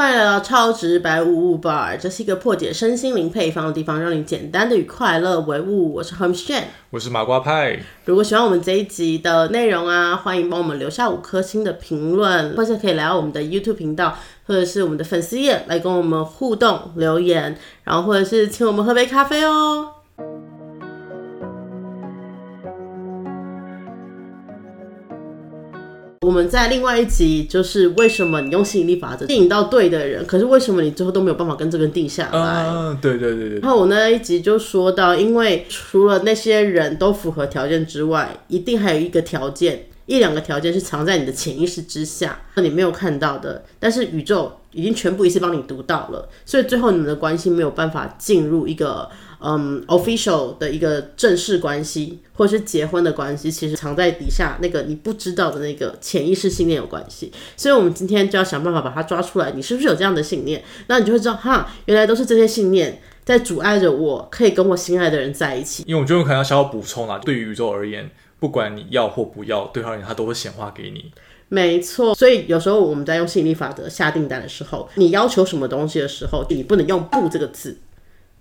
欢迎来到超直白物物 bar，这是一个破解身心灵配方的地方，让你简单的与快乐为伍。我是 Home Shan，我是麻瓜派。如果喜欢我们这一集的内容啊，欢迎帮我们留下五颗星的评论，或者可以来到我们的 YouTube 频道，或者是我们的粉丝页来跟我们互动留言，然后或者是请我们喝杯咖啡哦。我们在另外一集就是为什么你用吸引力法则吸引到对的人，可是为什么你最后都没有办法跟这个人定下来？嗯，对对对对。然后我那一集就说到，因为除了那些人都符合条件之外，一定还有一个条件，一两个条件是藏在你的潜意识之下，你没有看到的，但是宇宙已经全部一次帮你读到了，所以最后你们的关系没有办法进入一个。嗯，official 的一个正式关系，或者是结婚的关系，其实藏在底下那个你不知道的那个潜意识信念有关系。所以，我们今天就要想办法把它抓出来。你是不是有这样的信念？那你就会知道，哈，原来都是这些信念在阻碍着我可以跟我心爱的人在一起。因为我觉得可能要稍微补充啊，对于宇宙而言，不管你要或不要，对他而言，他都会显化给你。没错，所以有时候我们在用吸引力法则下订单的时候，你要求什么东西的时候，你不能用“不”这个字。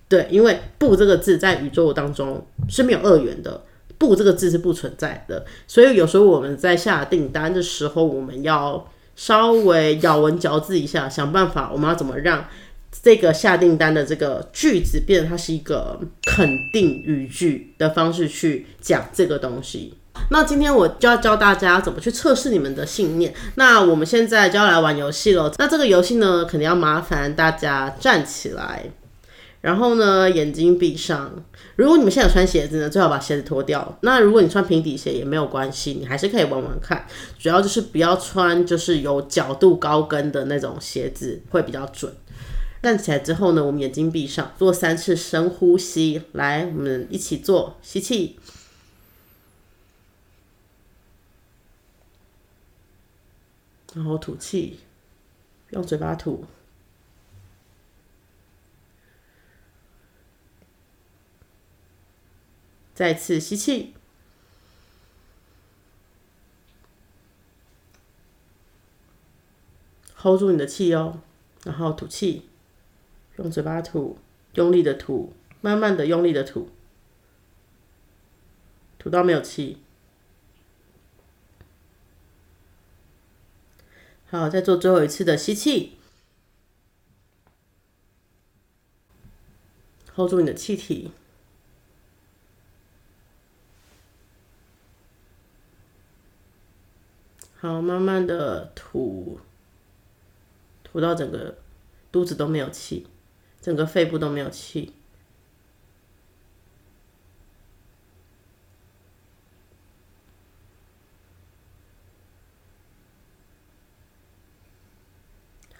对，因为“不”这个字在宇宙当中是没有二元的，“不”这个字是不存在的。所以有时候我们在下订单的时候，我们要稍微咬文嚼字一下，想办法，我们要怎么让这个下订单的这个句子变成它是一个肯定语句的方式去讲这个东西。那今天我就要教大家怎么去测试你们的信念。那我们现在就要来玩游戏了。那这个游戏呢，肯定要麻烦大家站起来。然后呢，眼睛闭上。如果你们现在有穿鞋子呢，最好把鞋子脱掉。那如果你穿平底鞋也没有关系，你还是可以玩玩看。主要就是不要穿就是有角度高跟的那种鞋子，会比较准。站起来之后呢，我们眼睛闭上，做三次深呼吸。来，我们一起做，吸气，然后吐气，用嘴巴吐。再次吸气，hold 住你的气哦，然后吐气，用嘴巴吐，用力的吐，慢慢的用力的吐，吐到没有气。好，再做最后一次的吸气，hold 住你的气体。好，慢慢的吐，吐到整个肚子都没有气，整个肺部都没有气。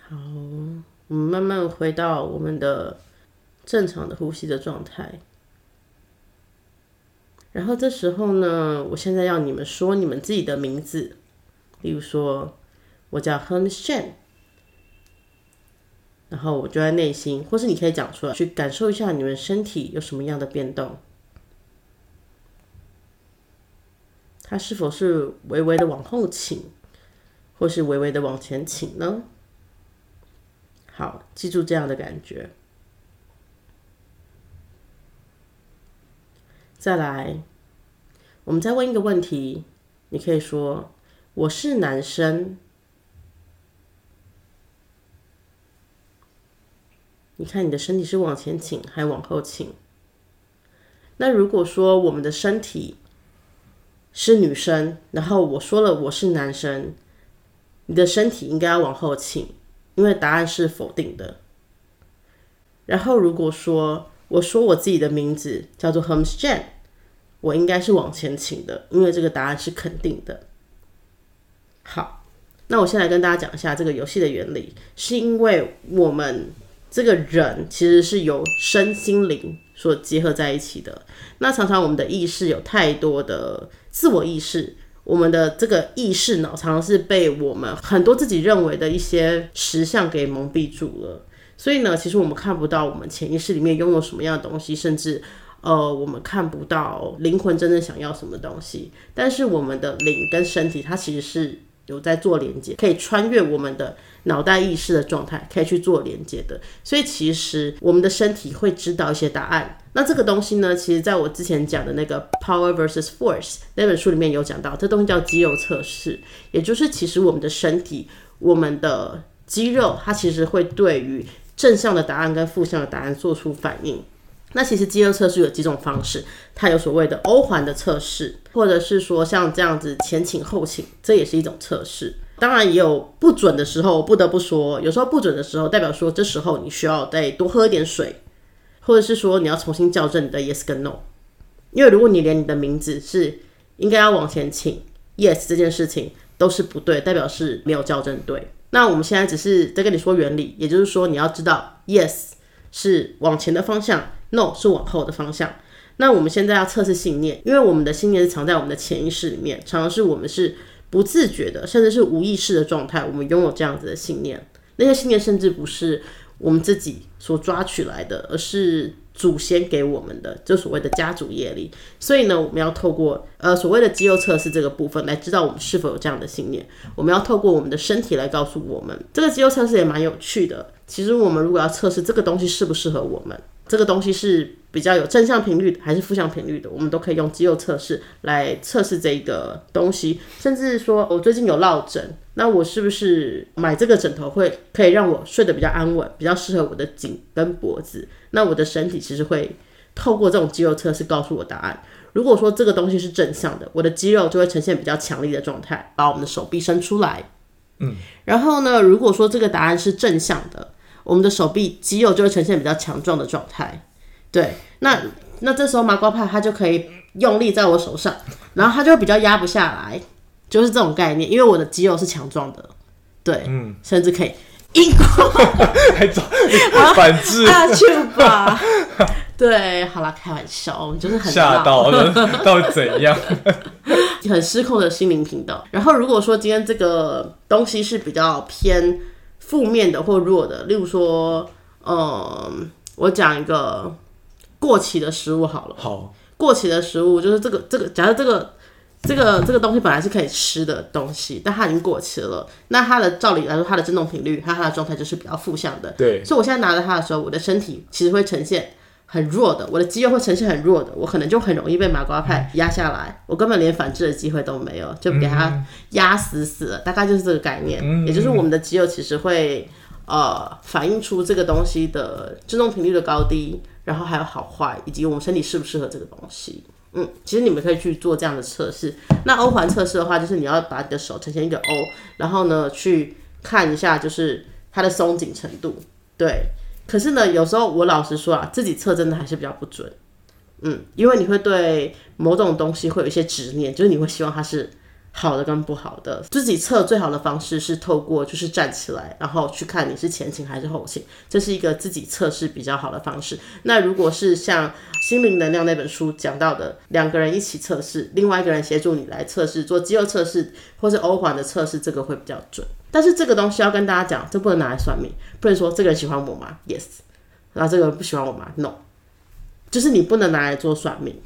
好，我们慢慢回到我们的正常的呼吸的状态。然后这时候呢，我现在要你们说你们自己的名字。例如说，我叫 h e n s h a n 然后我就在内心，或是你可以讲出来，去感受一下你们身体有什么样的变动，它是否是微微的往后倾，或是微微的往前倾呢？好，记住这样的感觉。再来，我们再问一个问题，你可以说。我是男生，你看你的身体是往前倾还往后倾？那如果说我们的身体是女生，然后我说了我是男生，你的身体应该要往后倾，因为答案是否定的。然后如果说我说我自己的名字叫做 Homes Jane，我应该是往前倾的，因为这个答案是肯定的。好，那我先来跟大家讲一下这个游戏的原理，是因为我们这个人其实是由身心灵所结合在一起的。那常常我们的意识有太多的自我意识，我们的这个意识脑常常是被我们很多自己认为的一些实相给蒙蔽住了。所以呢，其实我们看不到我们潜意识里面拥有什么样的东西，甚至呃，我们看不到灵魂真正想要什么东西。但是我们的灵跟身体，它其实是。有在做连接，可以穿越我们的脑袋意识的状态，可以去做连接的。所以其实我们的身体会知道一些答案。那这个东西呢，其实在我之前讲的那个 Power versus Force 那本书里面有讲到，这东西叫肌肉测试，也就是其实我们的身体，我们的肌肉，它其实会对于正向的答案跟负向的答案做出反应。那其实肌肉测试有几种方式，它有所谓的欧环的测试，或者是说像这样子前倾后倾，这也是一种测试。当然也有不准的时候，不得不说，有时候不准的时候，代表说这时候你需要再多喝一点水，或者是说你要重新校正你的 yes 跟 no。因为如果你连你的名字是应该要往前倾 yes 这件事情都是不对，代表是没有校正对。那我们现在只是在跟你说原理，也就是说你要知道 yes 是往前的方向。No 是往后的方向。那我们现在要测试信念，因为我们的信念是藏在我们的潜意识里面，常常是我们是不自觉的，甚至是无意识的状态，我们拥有这样子的信念。那些信念甚至不是我们自己所抓取来的，而是祖先给我们的，就所谓的家族业力。所以呢，我们要透过呃所谓的肌肉测试这个部分来知道我们是否有这样的信念。我们要透过我们的身体来告诉我们，这个肌肉测试也蛮有趣的。其实我们如果要测试这个东西适不适合我们。这个东西是比较有正向频率的，还是负向频率的？我们都可以用肌肉测试来测试这个东西。甚至说我最近有落枕，那我是不是买这个枕头会可以让我睡得比较安稳，比较适合我的颈跟脖子？那我的身体其实会透过这种肌肉测试告诉我答案。如果说这个东西是正向的，我的肌肉就会呈现比较强力的状态，把我们的手臂伸出来。嗯，然后呢，如果说这个答案是正向的。我们的手臂肌肉就会呈现比较强壮的状态，对，那那这时候麻瓜派它就可以用力在我手上，然后它就会比较压不下来，就是这种概念，因为我的肌肉是强壮的，对，嗯，甚至可以硬过，还走反制啊去吧，对，好了，开玩笑，我们就是很吓到了，到底怎样？很失控的心灵频道。然后如果说今天这个东西是比较偏。负面的或弱的，例如说，嗯，我讲一个过期的食物好了。好，过期的食物就是这个这个，假设这个这个这个东西本来是可以吃的东西，但它已经过期了，那它的照理来说，它的振动频率和它的状态就是比较负向的。对，所以我现在拿着它的时候，我的身体其实会呈现。很弱的，我的肌肉会呈现很弱的，我可能就很容易被麻瓜派压下来，我根本连反制的机会都没有，就给他压死死了。大概就是这个概念，也就是我们的肌肉其实会呃反映出这个东西的振动频率的高低，然后还有好坏，以及我们身体适不适合这个东西。嗯，其实你们可以去做这样的测试。那欧环测试的话，就是你要把你的手呈现一个 O，然后呢去看一下就是它的松紧程度，对。可是呢，有时候我老实说啊，自己测真的还是比较不准，嗯，因为你会对某种东西会有一些执念，就是你会希望它是好的跟不好的。自己测最好的方式是透过就是站起来，然后去看你是前倾还是后倾，这是一个自己测试比较好的方式。那如果是像《心灵能量》那本书讲到的，两个人一起测试，另外一个人协助你来测试，做肌肉测试或是欧环的测试，这个会比较准。但是这个东西要跟大家讲，这不能拿来算命，不能说这个人喜欢我吗？Yes，然后这个人不喜欢我吗？No，就是你不能拿来做算命，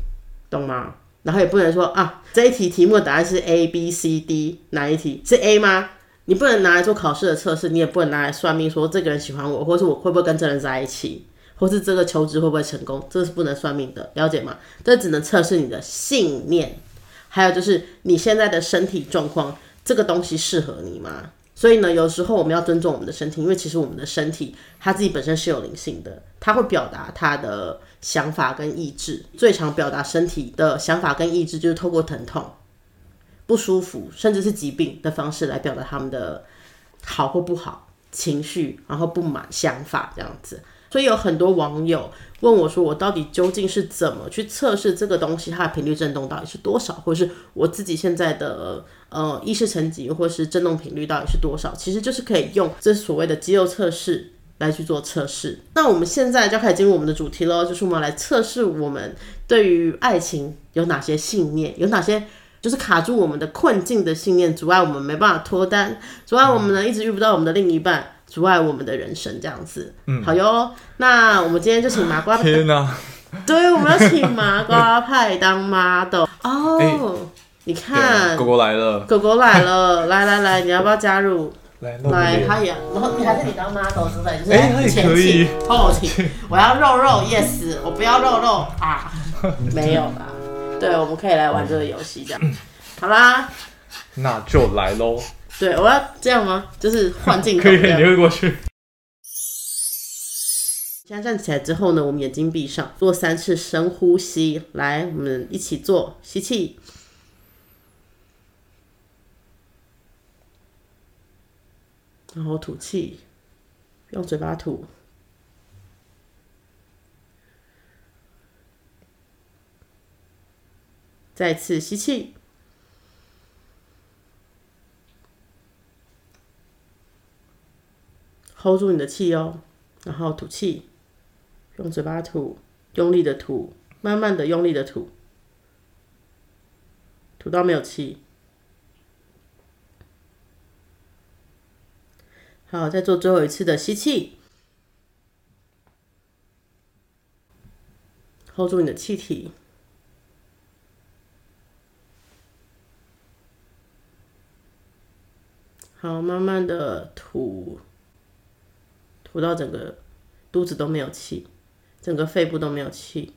懂吗？然后也不能说啊，这一题题目的答案是 A B C D，哪一题是 A 吗？你不能拿来做考试的测试，你也不能拿来算命，说这个人喜欢我，或是我会不会跟这人在一起，或是这个求职会不会成功，这是不能算命的，了解吗？这只能测试你的信念，还有就是你现在的身体状况，这个东西适合你吗？所以呢，有时候我们要尊重我们的身体，因为其实我们的身体它自己本身是有灵性的，它会表达它的想法跟意志。最常表达身体的想法跟意志，就是透过疼痛、不舒服，甚至是疾病的方式来表达他们的好或不好情绪，然后不满想法这样子。所以有很多网友问我说：“我到底究竟是怎么去测试这个东西？它的频率振动到底是多少？或是我自己现在的呃意识层级，或是振动频率到底是多少？其实就是可以用这所谓的肌肉测试来去做测试。那我们现在就开始进入我们的主题喽，就是我们来测试我们对于爱情有哪些信念，有哪些就是卡住我们的困境的信念，阻碍我们没办法脱单，阻碍我们呢一直遇不到我们的另一半。”阻碍我们的人生这样子，嗯，好哟。那我们今天就请麻瓜，天哪！对，我们要请麻瓜派当 model 哦。你看狗狗来了，狗狗来了，来来来，你要不要加入？来来，他也，然后你还是你当 model 是不是？就是哎他也前可以倾 后期，我要肉肉，yes，我不要肉肉啊，没有啦。对，我们可以来玩这个游戏，这样。好啦，那就来喽。对，我要这样吗？就是换镜头可以，这样你。会过去。现在站起来之后呢，我们眼睛闭上，做三次深呼吸。来，我们一起做，吸气，然后吐气，用嘴巴吐。再次吸气，hold 住你的气哦，然后吐气。用嘴巴吐，用力的吐，慢慢的用力的吐，吐到没有气。好，再做最后一次的吸气，hold 住你的气体。好，慢慢的吐，吐到整个肚子都没有气。整个肺部都没有气。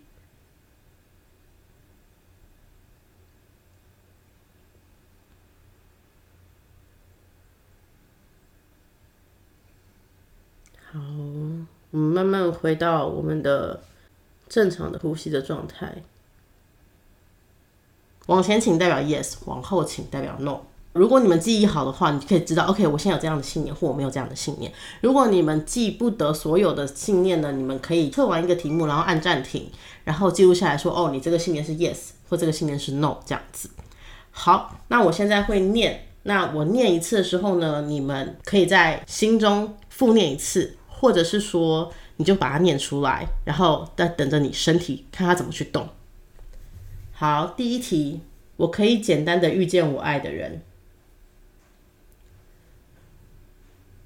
好，我们慢慢回到我们的正常的呼吸的状态。往前请代表 yes，往后请代表 no。如果你们记忆好的话，你就可以知道，OK，我现在有这样的信念，或我没有这样的信念。如果你们记不得所有的信念呢，你们可以测完一个题目，然后按暂停，然后记录下来说，哦，你这个信念是 yes，或这个信念是 no，这样子。好，那我现在会念，那我念一次的时候呢，你们可以在心中复念一次，或者是说你就把它念出来，然后再等着你身体看它怎么去动。好，第一题，我可以简单的遇见我爱的人。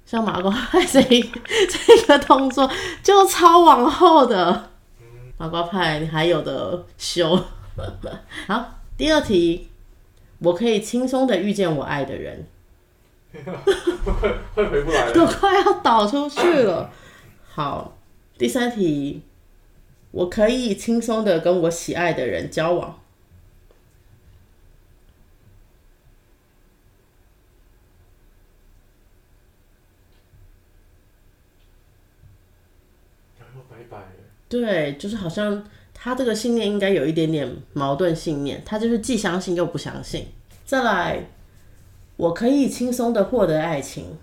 像马瓜派 这一这个动作就超往后的，马瓜派你还有的修。好，第二题，我可以轻松的遇见我爱的人，会会回不来都快要倒出去了。好，第三题，我可以轻松的跟我喜爱的人交往。对，就是好像他这个信念应该有一点点矛盾信念，他就是既相信又不相信。再来，我可以轻松的获得爱情。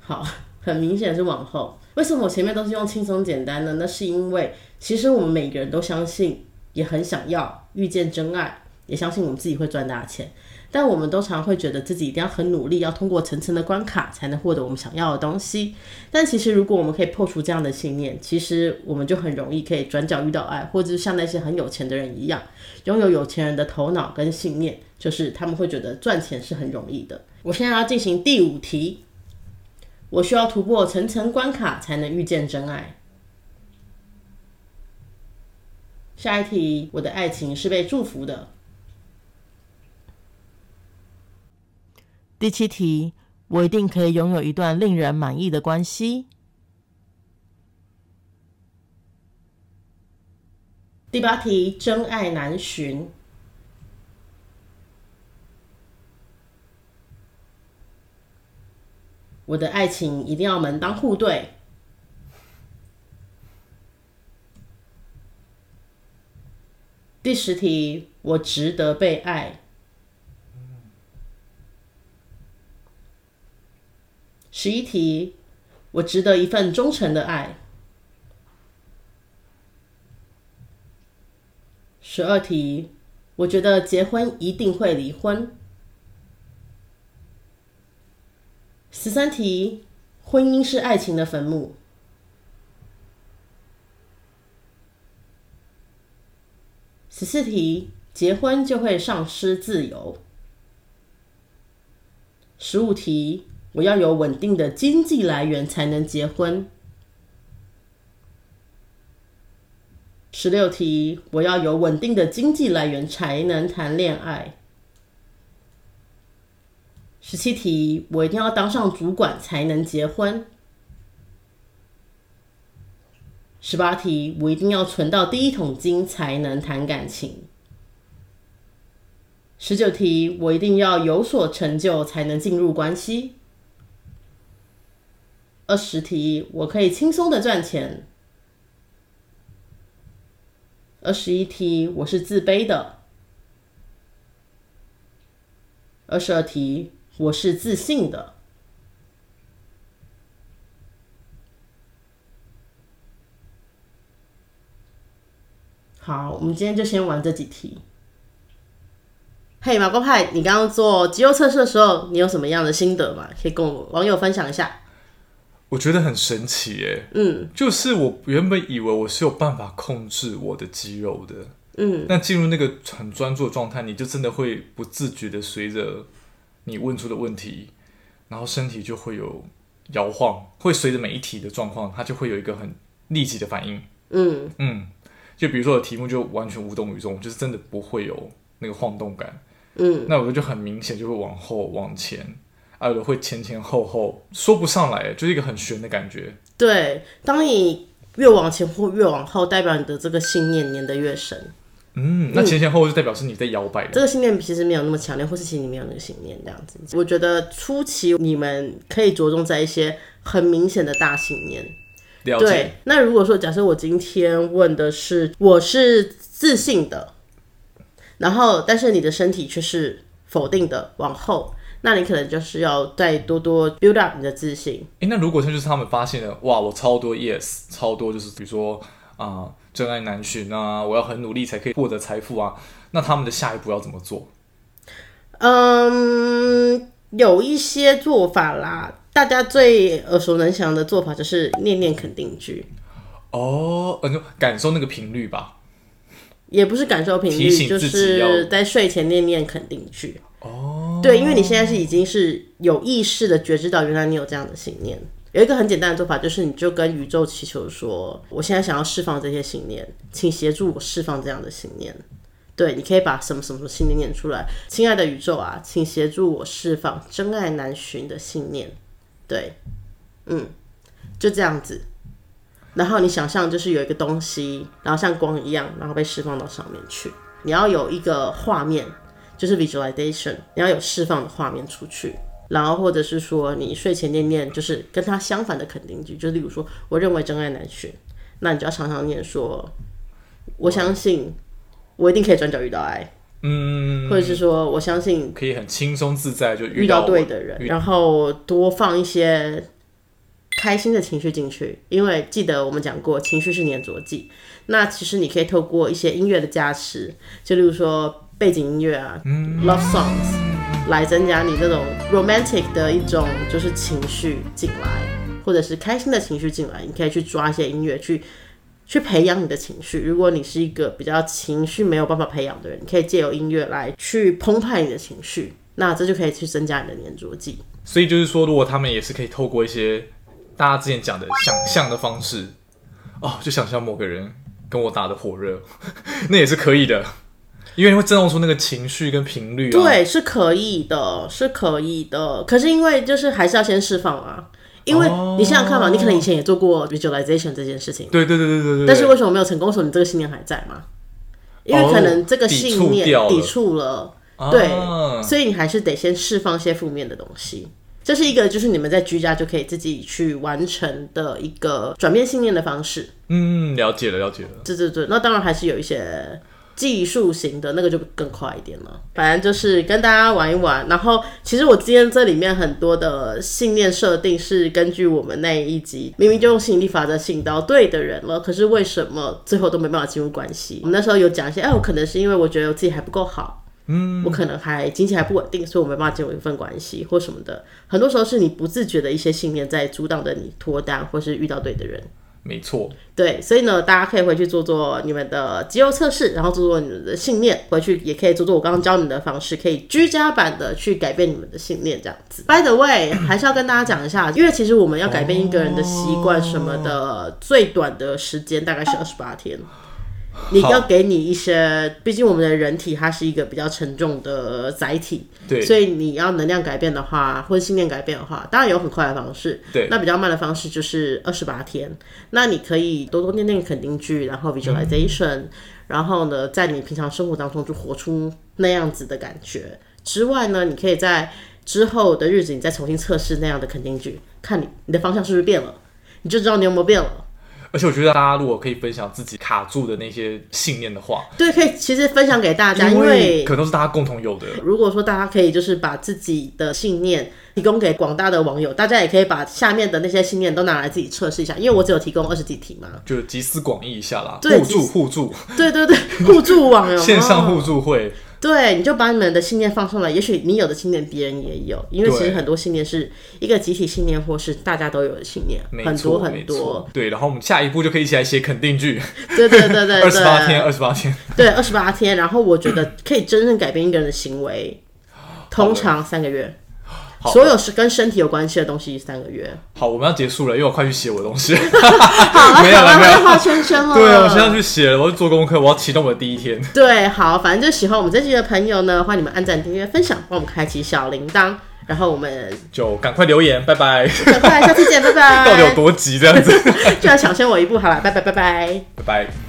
好，很明显是往后。为什么我前面都是用轻松简单呢？那是因为其实我们每个人都相信，也很想要遇见真爱，也相信我们自己会赚大钱。但我们都常会觉得自己一定要很努力，要通过层层的关卡才能获得我们想要的东西。但其实，如果我们可以破除这样的信念，其实我们就很容易可以转角遇到爱，或者是像那些很有钱的人一样，拥有有钱人的头脑跟信念，就是他们会觉得赚钱是很容易的。我现在要进行第五题，我需要突破层层关卡才能遇见真爱。下一题，我的爱情是被祝福的。第七题，我一定可以拥有一段令人满意的关系。第八题，真爱难寻。我的爱情一定要门当户对。第十题，我值得被爱。十一题，我值得一份忠诚的爱。十二题，我觉得结婚一定会离婚。十三题，婚姻是爱情的坟墓。十四题，结婚就会丧失自由。十五题，我要有稳定的经济来源才能结婚。十六题，我要有稳定的经济来源才能谈恋爱。十七题，我一定要当上主管才能结婚。十八题，我一定要存到第一桶金才能谈感情。十九题，我一定要有所成就才能进入关系。二十题，我可以轻松的赚钱。二十一题，我是自卑的。二十二题，我是自信的。好，我们今天就先玩这几题。嘿，马公派，你刚刚做肌肉测试的时候，你有什么样的心得吗？可以跟我网友分享一下。我觉得很神奇耶，嗯，就是我原本以为我是有办法控制我的肌肉的，嗯，那进入那个很专注的状态，你就真的会不自觉的随着你问出的问题，然后身体就会有摇晃，会随着每一题的状况，它就会有一个很立即的反应，嗯。嗯，就比如说我的题目就完全无动于衷，就是真的不会有那个晃动感，嗯，那我就很明显就会往后往前。有的会前前后后说不上来，就是一个很悬的感觉。对，当你越往前或越往后，代表你的这个信念粘得越深。嗯，那前前后后就代表是你在摇摆。这个信念其实没有那么强烈，或是其实你没有那个信念这样子。我觉得初期你们可以着重在一些很明显的大信念。对，那如果说假设我今天问的是我是自信的，然后但是你的身体却是否定的，往后。那你可能就是要再多多 build up 你的自信。哎，那如果他就是他们发现了，哇，我超多 yes，超多就是比如说啊，真爱难寻啊，我要很努力才可以获得财富啊，那他们的下一步要怎么做？嗯，有一些做法啦，大家最耳熟能详的做法就是念念肯定句。哦，呃，就感受那个频率吧。也不是感受频率，就是在睡前念念肯定句。哦，对，因为你现在是已经是有意识的觉知到，原来你有这样的信念。有一个很简单的做法，就是你就跟宇宙祈求说：“我现在想要释放这些信念，请协助我释放这样的信念。”对，你可以把什么什么什么信念念出来。亲爱的宇宙啊，请协助我释放真爱难寻的信念。对，嗯，就这样子。然后你想象就是有一个东西，然后像光一样，然后被释放到上面去。你要有一个画面。就是 visualization，你要有释放的画面出去，然后或者是说你睡前念念，就是跟他相反的肯定句，就例如说，我认为真爱难寻，那你就要常常念说，我相信我一定可以转角遇到爱，嗯，或者是说我相信可以很轻松自在就遇到对的人，然后多放一些开心的情绪进去，因为记得我们讲过，情绪是粘着剂，那其实你可以透过一些音乐的加持，就例如说。背景音乐啊，love songs，来增加你这种 romantic 的一种就是情绪进来，或者是开心的情绪进来，你可以去抓一些音乐去去培养你的情绪。如果你是一个比较情绪没有办法培养的人，你可以借由音乐来去澎湃你的情绪，那这就可以去增加你的粘着剂。所以就是说，如果他们也是可以透过一些大家之前讲的想象的方式，哦，就想象某个人跟我打的火热，那也是可以的。因为会震动出那个情绪跟频率，对，是可以的，是可以的。可是因为就是还是要先释放啊，因为你想想看嘛，你可能以前也做过 visualization 这件事情，对对对对对对。但是为什么没有成功？说你这个信念还在吗？因为可能这个信念抵触了，对，所以你还是得先释放一些负面的东西。这是一个就是你们在居家就可以自己去完成的一个转变信念的方式。嗯，了解了，了解了。对对对，那当然还是有一些。技术型的那个就更快一点了，反正就是跟大家玩一玩。然后，其实我今天这里面很多的信念设定是根据我们那一集，明明就用吸引力法则吸引到对的人了，可是为什么最后都没办法进入关系？我们那时候有讲一些，哎，我可能是因为我觉得我自己还不够好，嗯，我可能还经济还不稳定，所以我没办法进入一份关系或什么的。很多时候是你不自觉的一些信念在阻挡着你脱单或是遇到对的人。没错，对，所以呢，大家可以回去做做你们的肌肉测试，然后做做你们的信念，回去也可以做做我刚刚教你们的方式，可以居家版的去改变你们的信念，这样子。By the way，还是要跟大家讲一下，因为其实我们要改变一个人的习惯什么的，最短的时间大概是二十八天。你要给你一些，毕竟我们的人体它是一个比较沉重的载体，对，所以你要能量改变的话，或者信念改变的话，当然有很快的方式，对，那比较慢的方式就是二十八天。那你可以多多念念肯定句，然后 visualization，然后呢，在你平常生活当中就活出那样子的感觉。之外呢，你可以在之后的日子，你再重新测试那样的肯定句，看你你的方向是不是变了，你就知道你有没有变了。而且我觉得大家如果可以分享自己卡住的那些信念的话，对，可以其实分享给大家，因为可能都是大家共同有的。如果说大家可以就是把自己的信念提供给广大的网友，大家也可以把下面的那些信念都拿来自己测试一下，因为我只有提供二十几题嘛，就集思广益一下啦，对互助互助，对对对，互助网友 线上互助会。对，你就把你们的信念放上来，也许你有的信念别人也有，因为其实很多信念是一个集体信念，或是大家都有的信念，很多很多。对，然后我们下一步就可以一起来写肯定句。对对对对，二十八天，二十八天。对，二十八天。然后我觉得可以真正改变一个人的行为，通常三个月。所有是跟身体有关系的东西，三个月。好，我们要结束了，因为我快去写我的东西。好，没有了，没有画圈圈了。对啊，我现在去写了，我要做功课，我要启动我的第一天。对，好，反正就喜欢我们这期的朋友呢，欢迎你们按赞、订阅、分享，帮我们开启小铃铛，然后我们就赶快留言，拜拜。赶快，下次见，拜拜。到底有多急这样子？就要抢先我一步，好了，拜拜，拜拜，拜拜。